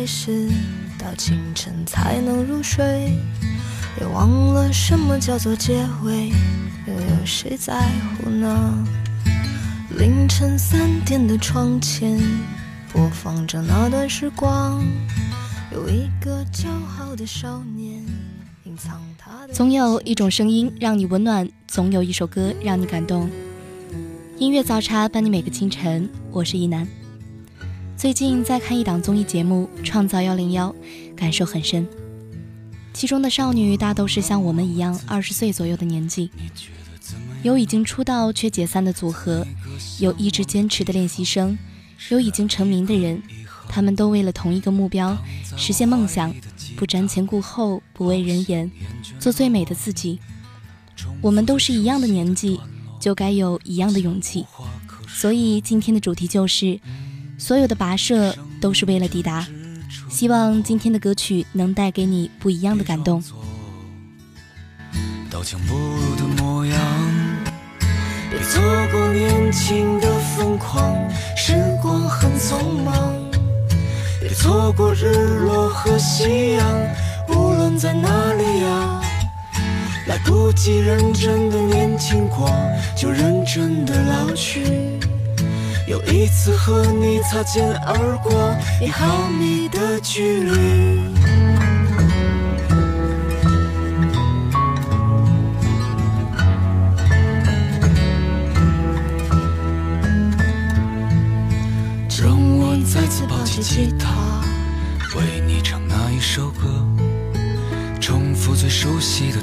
开始到清晨才能入睡，也忘了什么叫做结尾，又有谁在乎呢？凌晨三点的窗前播放着那段时光，有一个骄傲的少年隐藏他的。总有一种声音让你温暖，总有一首歌让你感动。音乐早茶伴你每个清晨，我是一楠。最近在看一档综艺节目《创造幺零幺》，感受很深。其中的少女大都是像我们一样二十岁左右的年纪，有已经出道却解散的组合，有一直坚持的练习生，有已经成名的人。他们都为了同一个目标，实现梦想，不瞻前顾后，不畏人言，做最美的自己。我们都是一样的年纪，就该有一样的勇气。所以今天的主题就是。所有的跋涉都是为了抵达，希望今天的歌曲能带给你不一样的感动。刀枪不入的模样，别错过年轻的疯狂，时光很匆忙，别错过日落和夕阳，无论在哪里呀，来不及认真的年轻过，就认真的老去。有一次和你擦肩而过，一毫米的距离。让我再次抱起吉他，为你唱那一首歌，重复最熟悉的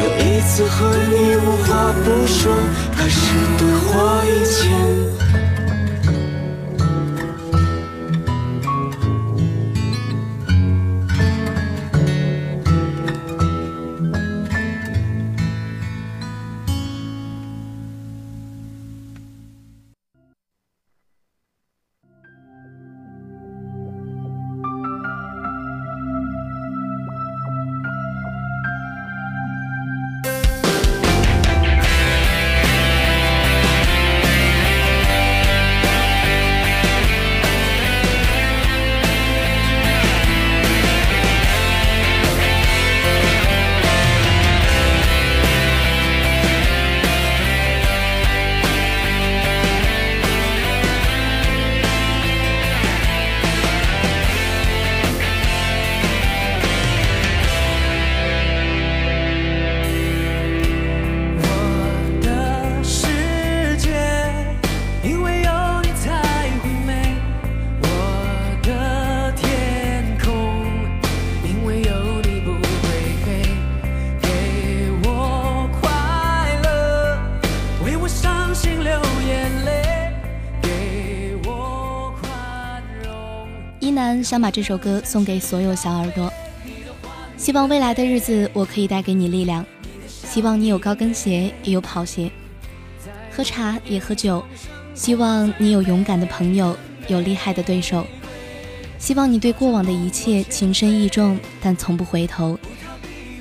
又一次和你无话不说，开始对话以前。想把这首歌送给所有小耳朵，希望未来的日子我可以带给你力量，希望你有高跟鞋也有跑鞋，喝茶也喝酒，希望你有勇敢的朋友，有厉害的对手，希望你对过往的一切情深意重，但从不回头，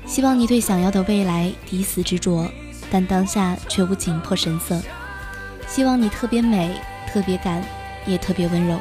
希望你对想要的未来抵死执着，但当下却无紧迫神色，希望你特别美，特别敢，也特别温柔。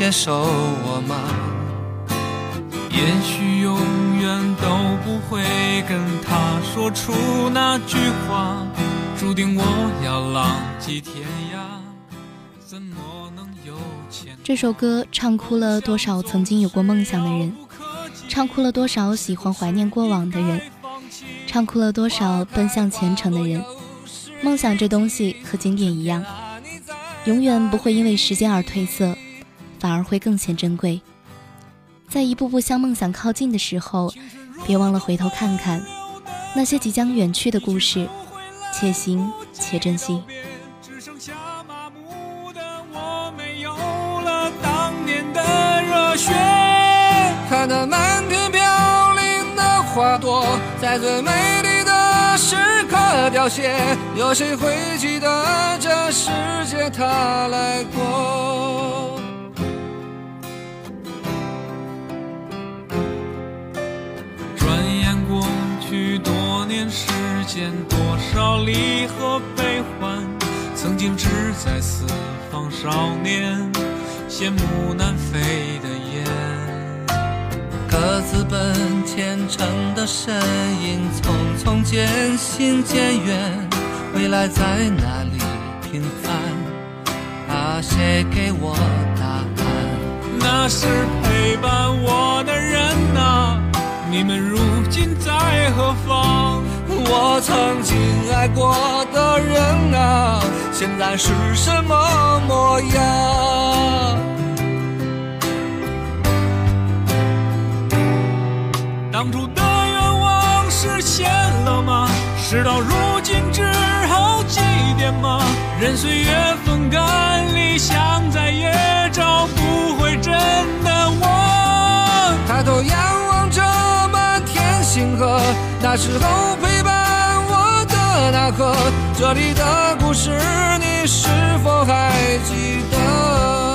接受我吗？也许永远都不会跟他说出那句话，注定我要浪迹天涯，怎么能有钱？这首歌唱哭了多少曾经有过梦想的人，唱哭了多少喜欢怀念过往的人。唱哭了多少奔向前程的人？梦想这东西和经典一样，永远不会因为时间而褪色，反而会更显珍贵。在一步步向梦想靠近的时候，别忘了回头看看那些即将远去的故事，且行且珍惜。看那满天飘零的花朵。在最美丽的时刻凋谢，有谁会记得这世界他来过？间，多少离合悲欢，曾经志在四方少年，羡慕南飞的雁。各自奔前程的身影，匆匆渐行渐远。未来在哪里平凡？啊，谁给我答案？那是陪伴我的人呐、你们如今在何方？我曾经爱过的人啊，现在是什么模样？当初的愿望实现了吗？事到如今只好祭奠吗？任岁月风干，理想再也找不回真的我。抬头仰望着满天星河，那时候陪这里的故事你是否还记得？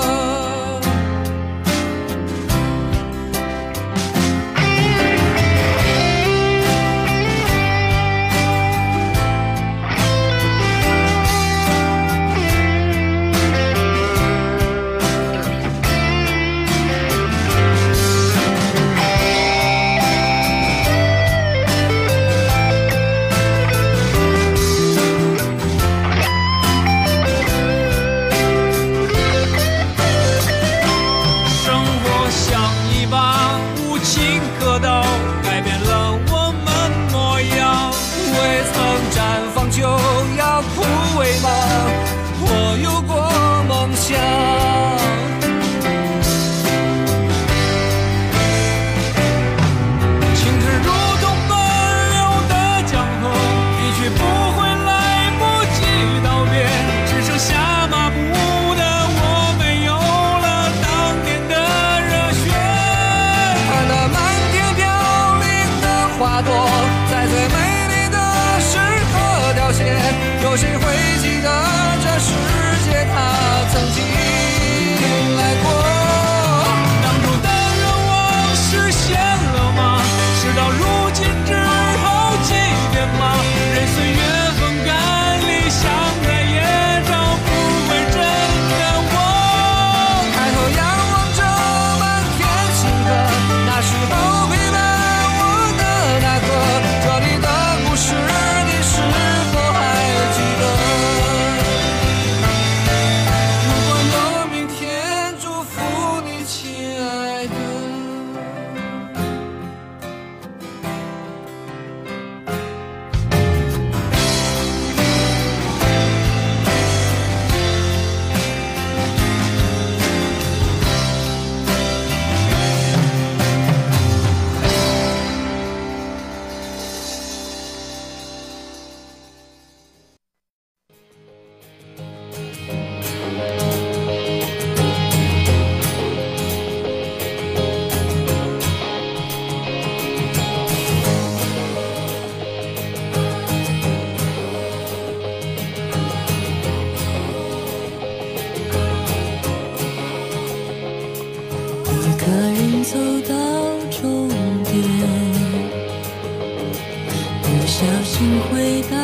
心回到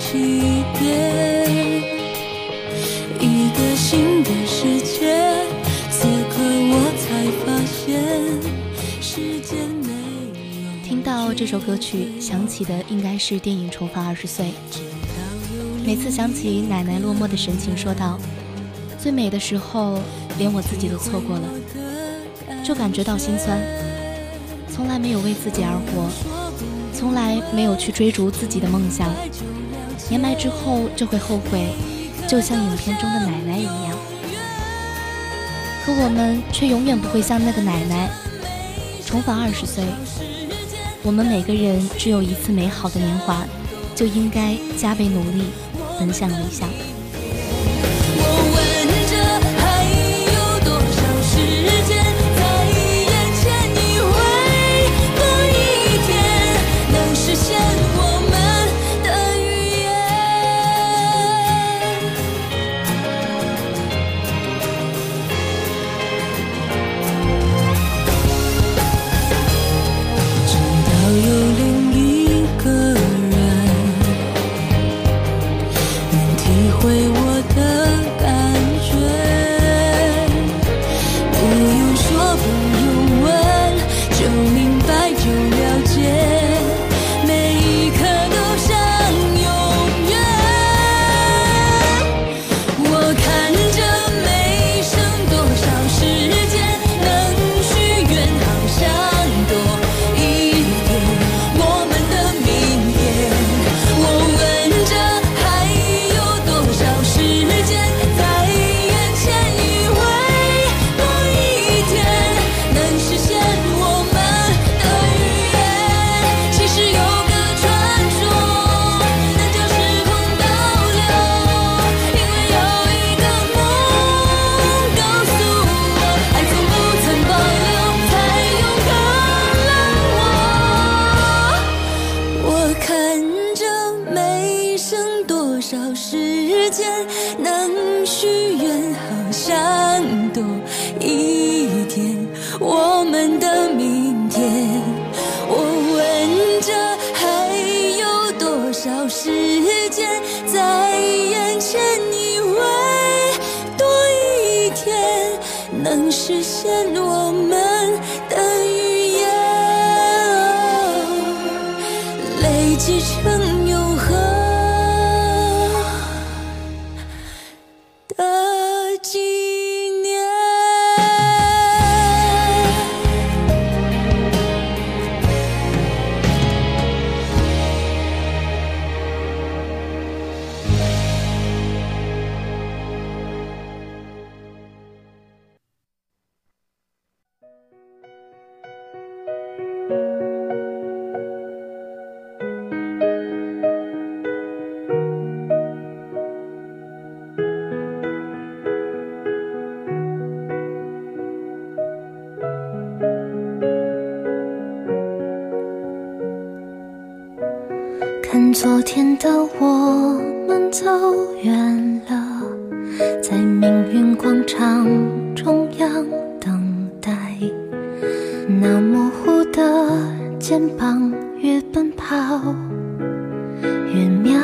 起点。一个新的世界，此刻我才发现，时间没有。听到这首歌曲，想起的应该是电影《重返二十岁》。每次想起奶奶落寞的神情，说道：“最美的时候，连我自己都错过了，就感觉到心酸。从来没有为自己而活，从来没有去追逐自己的梦想。年迈之后就会后悔，就像影片中的奶奶一样。可我们却永远不会像那个奶奶，重返二十岁。”我们每个人只有一次美好的年华，就应该加倍努力，奔向理想。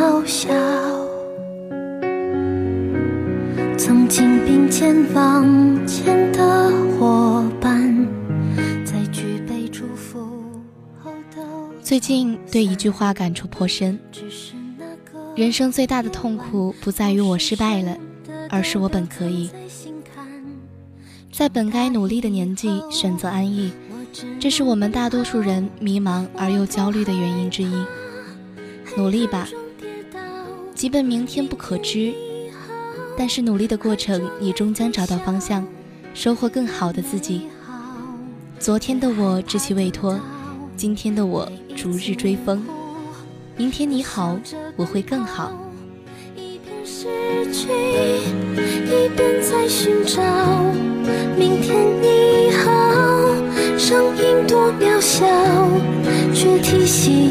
渺小。曾经并肩往前的伙伴，在举杯祝福后都最近对一句话感触颇深：人生最大的痛苦不在于我失败了，而是我本可以在本该努力的年纪选择安逸。这是我们大多数人迷茫而又焦虑的原因之一。努力吧，即便明天不可知，但是努力的过程，你终将找到方向，收获更好的自己。昨天的我稚气未脱，今天的我逐日追风。明天你好，我会更好。一边失去，一边在寻找。明天你好，声音多渺小，却提醒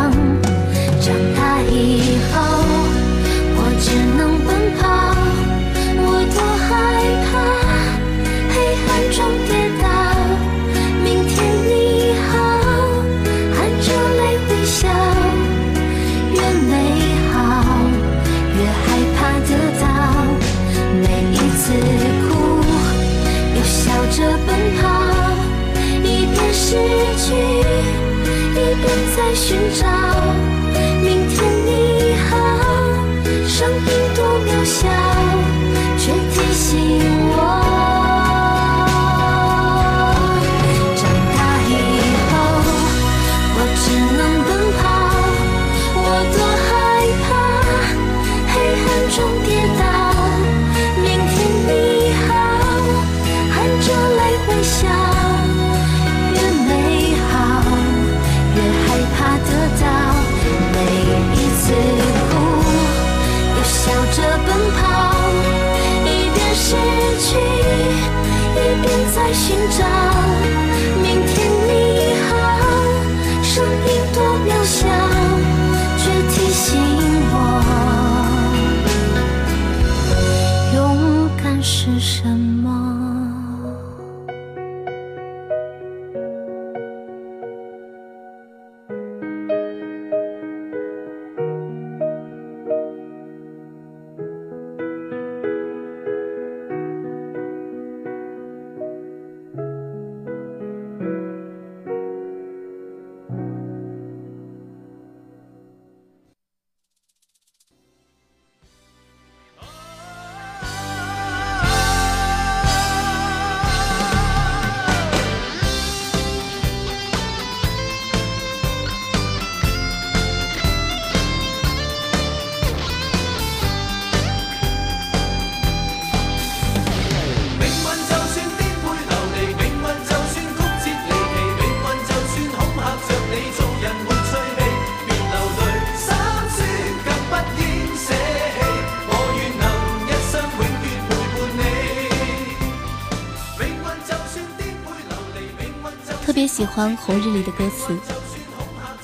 欢《红日》里的歌词：“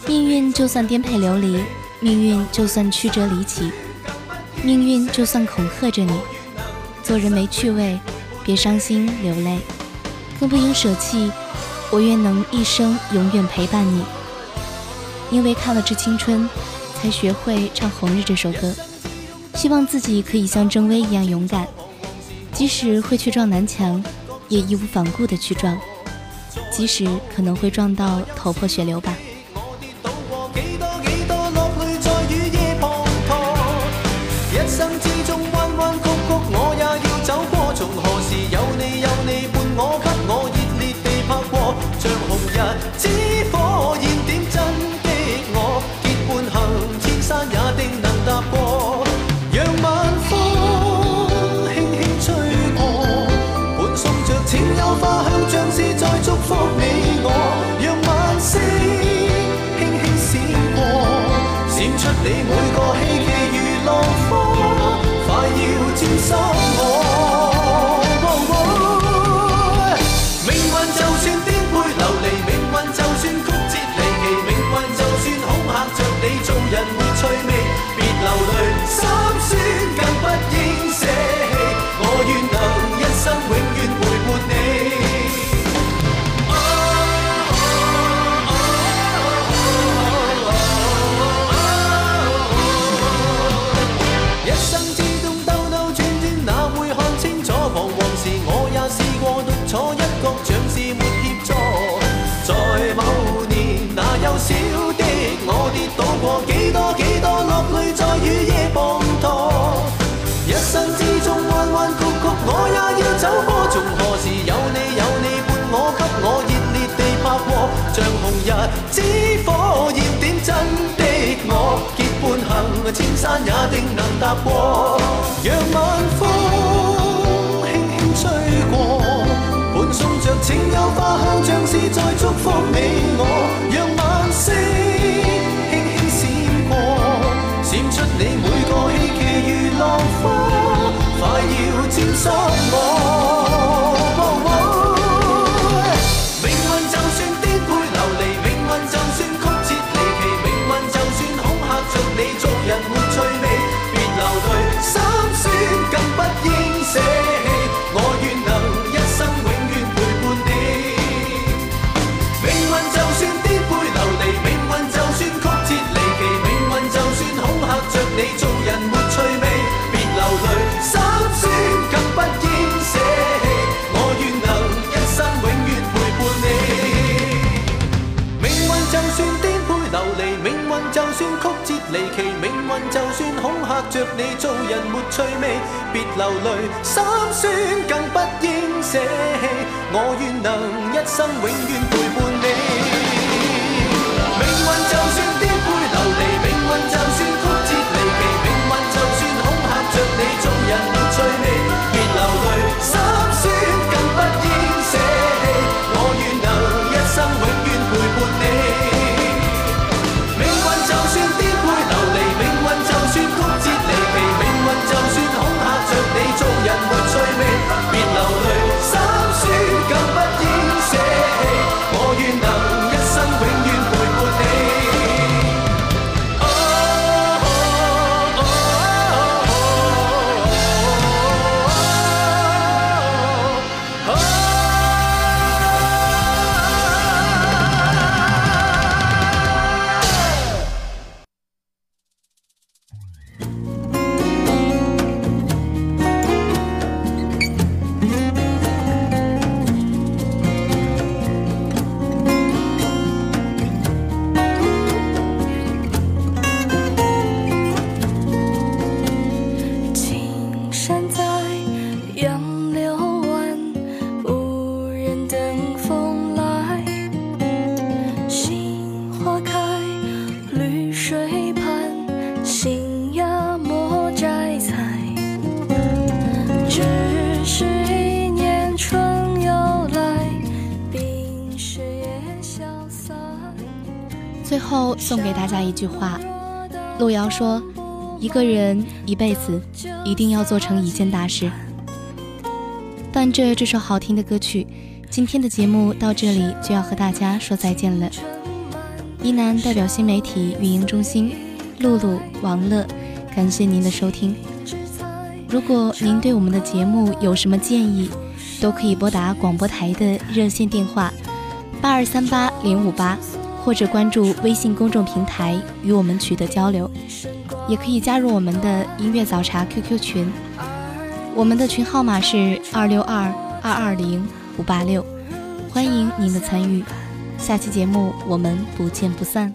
命运就算颠沛流离，命运就算曲折离奇，命运就算恐吓着你，做人没趣味，别伤心流泪，更不应舍弃。我愿能一生永远陪伴你。”因为看了《致青春》，才学会唱《红日》这首歌。希望自己可以像郑薇一样勇敢，即使会去撞南墙，也义无反顾地去撞，即使可能会撞到头破血流吧。song. 红日之火焰点真的我，结伴行，千山也定能踏过。曲折离奇，命运就算恐吓着你做人没趣味，别流泪，心酸更不应舍弃。我愿能一生永远陪伴一句话：路遥说，一个人一辈子一定要做成一件大事。伴着这首好听的歌曲，今天的节目到这里就要和大家说再见了。一南代表新媒体运营中心，露露、王乐，感谢您的收听。如果您对我们的节目有什么建议，都可以拨打广播台的热线电话八二三八零五八，或者关注微信公众平台与我们取得交流。也可以加入我们的音乐早茶 QQ 群，我们的群号码是二六二二二零五八六，欢迎您的参与。下期节目我们不见不散。